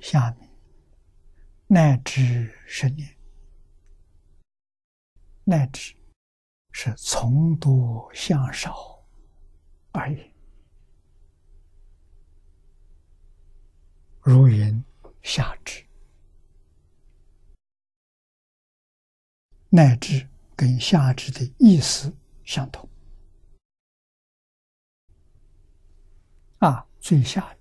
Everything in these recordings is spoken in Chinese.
下面乃至十年，乃至是从多向少而已。如云下至，乃至跟下至的意思相同。啊，最下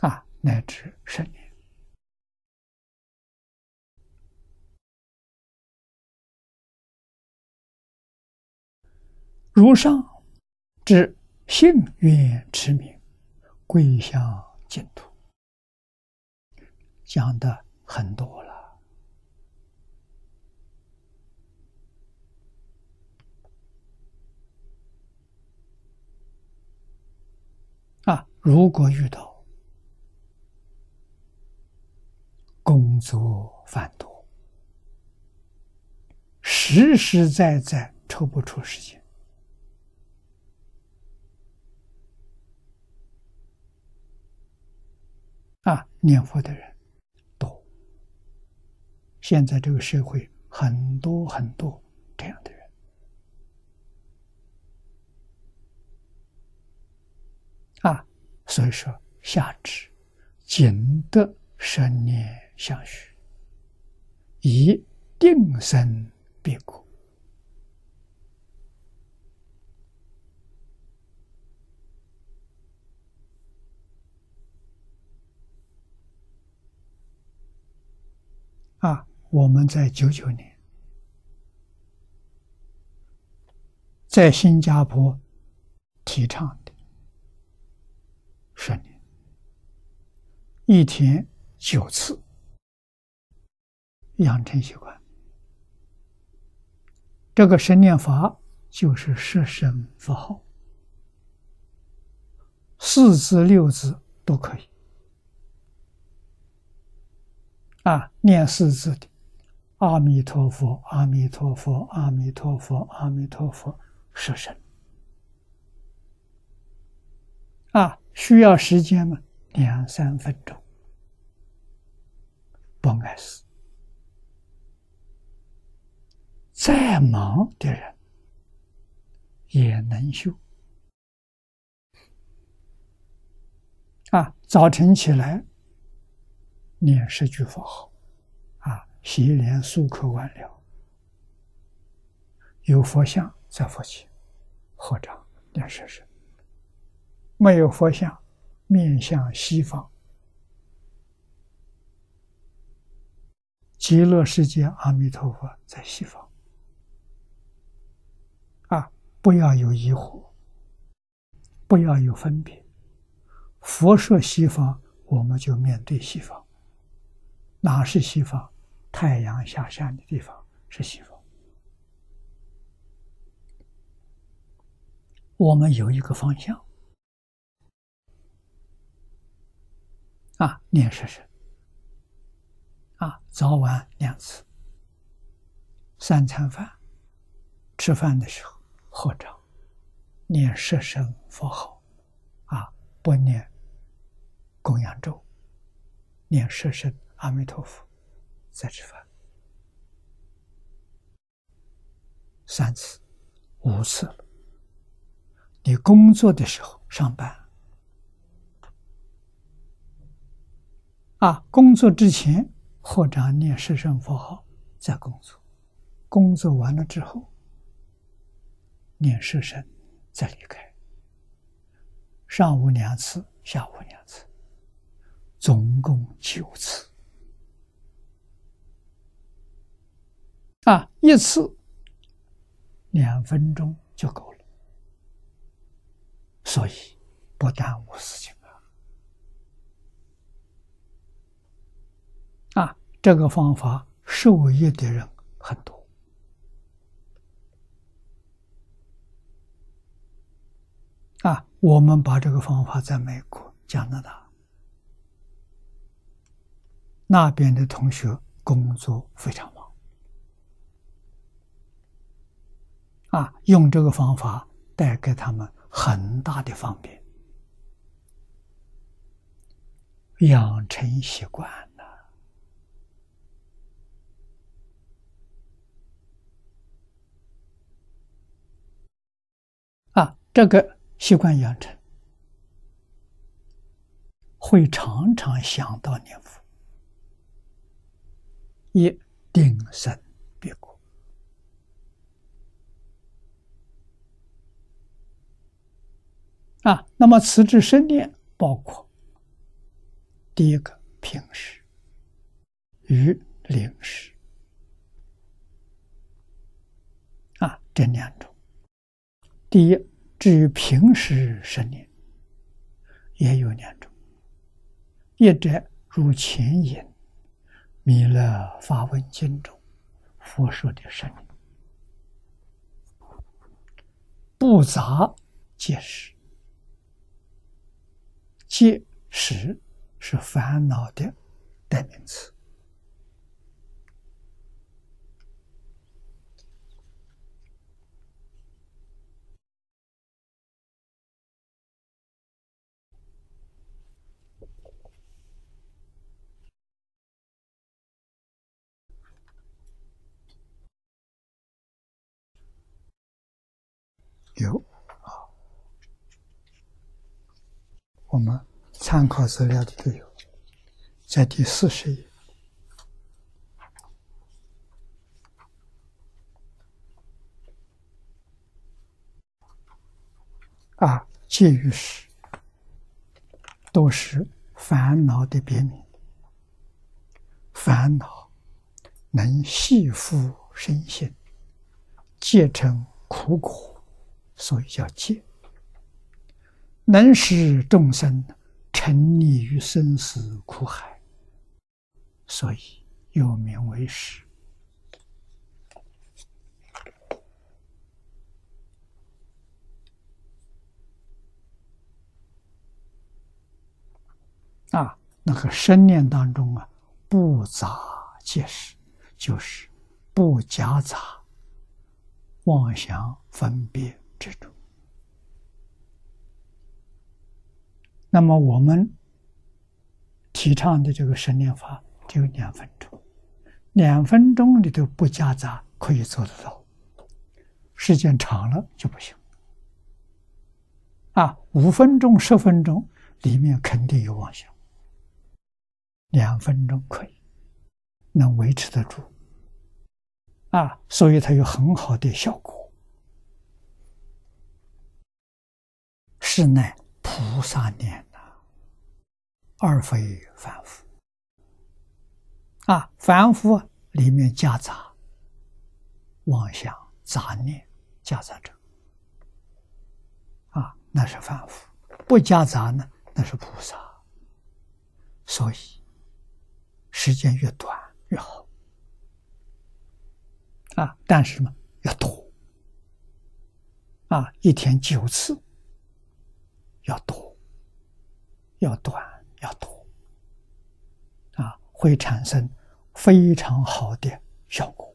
啊，乃至十年，如上之幸愿持名，归向净土，讲的很多了。啊，如果遇到工作繁多，实实在在抽不出时间，啊，念佛的人多，现在这个社会很多很多这样的人。啊，所以说下至仅得生念。相许，以定生别故。啊，我们在九九年在新加坡提倡的。十年，一天九次，养成习惯。这个十念法就是十声佛号，四字六字都可以。啊，念四字的，阿弥陀佛，阿弥陀佛，阿弥陀佛，阿弥陀佛，十声。啊。需要时间吗？两三分钟，不碍事。再忙的人也能修。啊，早晨起来念十句佛号，啊，洗脸漱口完了，有佛像在佛前，合掌念十声。没有佛像，面向西方，极乐世界阿弥陀佛在西方。不要有疑惑，不要有分别。佛说西方，我们就面对西方。哪是西方？太阳下山的地方是西方。我们有一个方向。啊，念十声，啊，早晚两次，三餐饭，吃饭的时候或者，念十声佛号，啊，不念供养咒，念十声阿弥陀佛，再吃饭，三次，五次了。你工作的时候上班。啊，工作之前或者念十声佛号再工作，工作完了之后念十声再离开。上午两次，下午两次，总共九次。啊，一次两分钟就够了，所以不耽误事情。啊，这个方法受益的人很多。啊，我们把这个方法在美国、加拿大。那边的同学工作非常忙，啊，用这个方法带给他们很大的方便，养成习惯了。啊，这个习惯养成，会常常想到念佛，一定生别果。啊，那么此之生念包括第一个平时与临时啊这两种。第一，至于平时生念也有两种，一者如前言《弥勒法文经》中佛说的生念，不杂皆是。戒识是烦恼的代名词。有。我们参考资料的都有，在第四十页啊，戒欲时都是烦恼的别名，烦恼能系缚身心，皆成苦果，所以叫戒。能使众生沉溺于生死苦海，所以又名为识。啊，那个生念当中啊，不杂皆是，就是不夹杂妄想分别之中。那么我们提倡的这个神念法只有两分钟，两分钟里头不夹杂可以做得到，时间长了就不行。啊，五分钟、十分钟里面肯定有妄想，两分钟可以能维持得住。啊，所以它有很好的效果，是乃。菩萨念呐，而非凡夫啊！凡夫里面夹杂妄想、杂念，夹杂着啊，那是凡夫；不夹杂呢，那是菩萨。所以时间越短越好啊！但是呢，要多啊，一天九次。要多，要短，要多，啊，会产生非常好的效果。